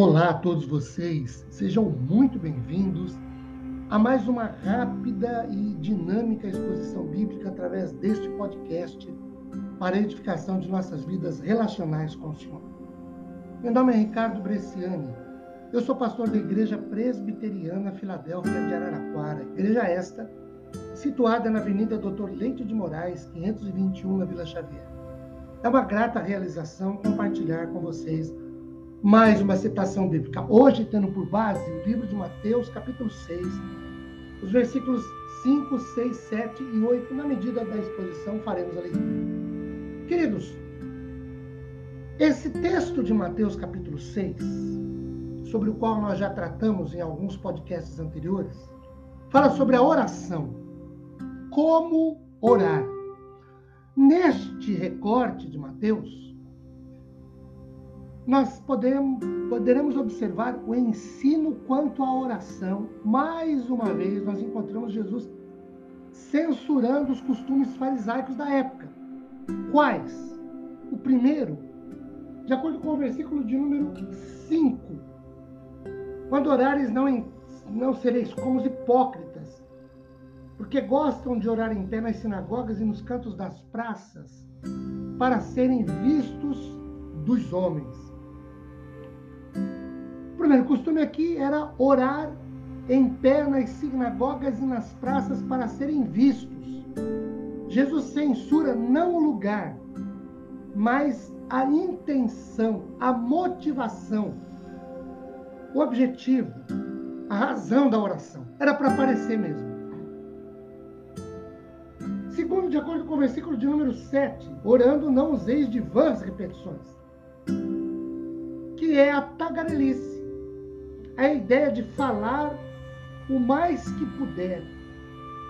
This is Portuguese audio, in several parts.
Olá a todos vocês, sejam muito bem-vindos a mais uma rápida e dinâmica exposição bíblica através deste podcast para a edificação de nossas vidas relacionais com o Senhor. Meu nome é Ricardo Bresciani, eu sou pastor da Igreja Presbiteriana Filadélfia de Araraquara, igreja esta situada na Avenida Doutor Leite de Moraes, 521, na Vila Xavier. É uma grata realização compartilhar com vocês mais uma citação bíblica. Hoje, tendo por base o livro de Mateus, capítulo 6, os versículos 5, 6, 7 e 8. Na medida da exposição, faremos a leitura. Queridos, esse texto de Mateus, capítulo 6, sobre o qual nós já tratamos em alguns podcasts anteriores, fala sobre a oração. Como orar. Neste recorte de Mateus, nós podemos, poderemos observar o ensino quanto à oração. Mais uma vez, nós encontramos Jesus censurando os costumes farisaicos da época. Quais? O primeiro, de acordo com o versículo de número 5, quando orares, não, não sereis como os hipócritas, porque gostam de orar em pé nas sinagogas e nos cantos das praças, para serem vistos dos homens primeiro costume aqui era orar em pé nas sinagogas e nas praças para serem vistos. Jesus censura não o lugar, mas a intenção, a motivação, o objetivo, a razão da oração. Era para aparecer mesmo. Segundo, de acordo com o versículo de número 7, orando não useis de vãs repetições, que é a tagarelice a ideia de falar o mais que puder,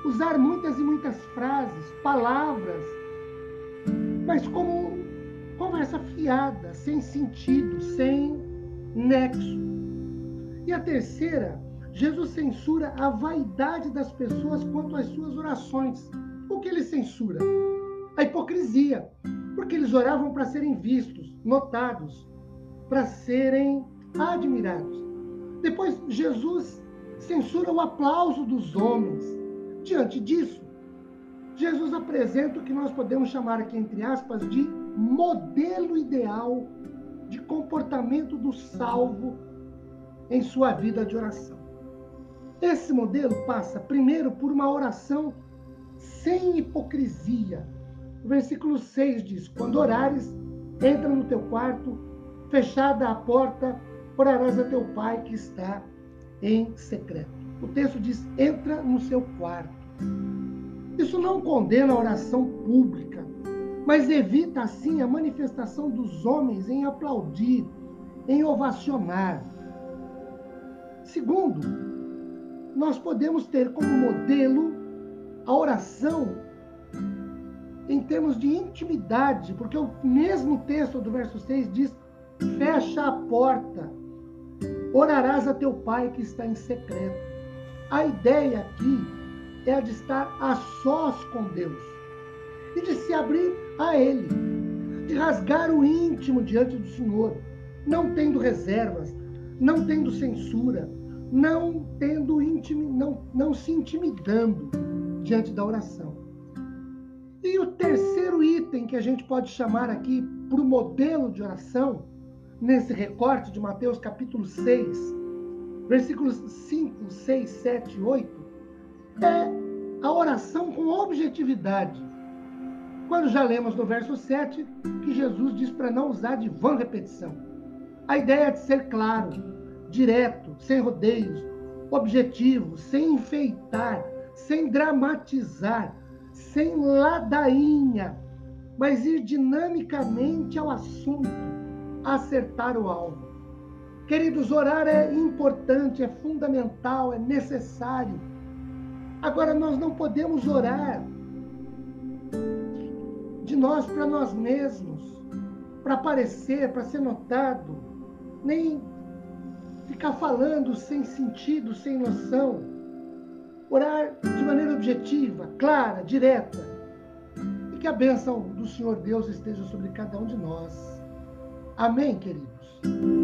usar muitas e muitas frases, palavras, mas como conversa fiada, sem sentido, sem nexo. E a terceira, Jesus censura a vaidade das pessoas quanto às suas orações. O que ele censura? A hipocrisia, porque eles oravam para serem vistos, notados, para serem admirados. Depois, Jesus censura o aplauso dos homens. Diante disso, Jesus apresenta o que nós podemos chamar aqui, entre aspas, de modelo ideal de comportamento do salvo em sua vida de oração. Esse modelo passa, primeiro, por uma oração sem hipocrisia. O versículo 6 diz: Quando orares, entra no teu quarto, fechada a porta, orarás a teu pai que está em secreto. O texto diz: entra no seu quarto. Isso não condena a oração pública, mas evita assim a manifestação dos homens em aplaudir, em ovacionar. Segundo, nós podemos ter como modelo a oração em termos de intimidade, porque o mesmo texto do verso 6 diz: fecha a porta Orarás a teu pai que está em secreto. A ideia aqui é a de estar a sós com Deus e de se abrir a Ele, de rasgar o íntimo diante do Senhor, não tendo reservas, não tendo censura, não tendo intimi, não, não se intimidando diante da oração. E o terceiro item que a gente pode chamar aqui para o modelo de oração nesse recorte de Mateus capítulo 6, versículos 5, 6, 7 e 8, é a oração com objetividade. Quando já lemos no verso 7 que Jesus diz para não usar de vã repetição. A ideia é de ser claro, direto, sem rodeios, objetivo, sem enfeitar, sem dramatizar, sem ladainha, mas ir dinamicamente ao assunto acertar o alvo. Queridos, orar é importante, é fundamental, é necessário. Agora, nós não podemos orar de nós para nós mesmos, para aparecer, para ser notado, nem ficar falando sem sentido, sem noção. Orar de maneira objetiva, clara, direta. E que a bênção do Senhor Deus esteja sobre cada um de nós. Amém, queridos?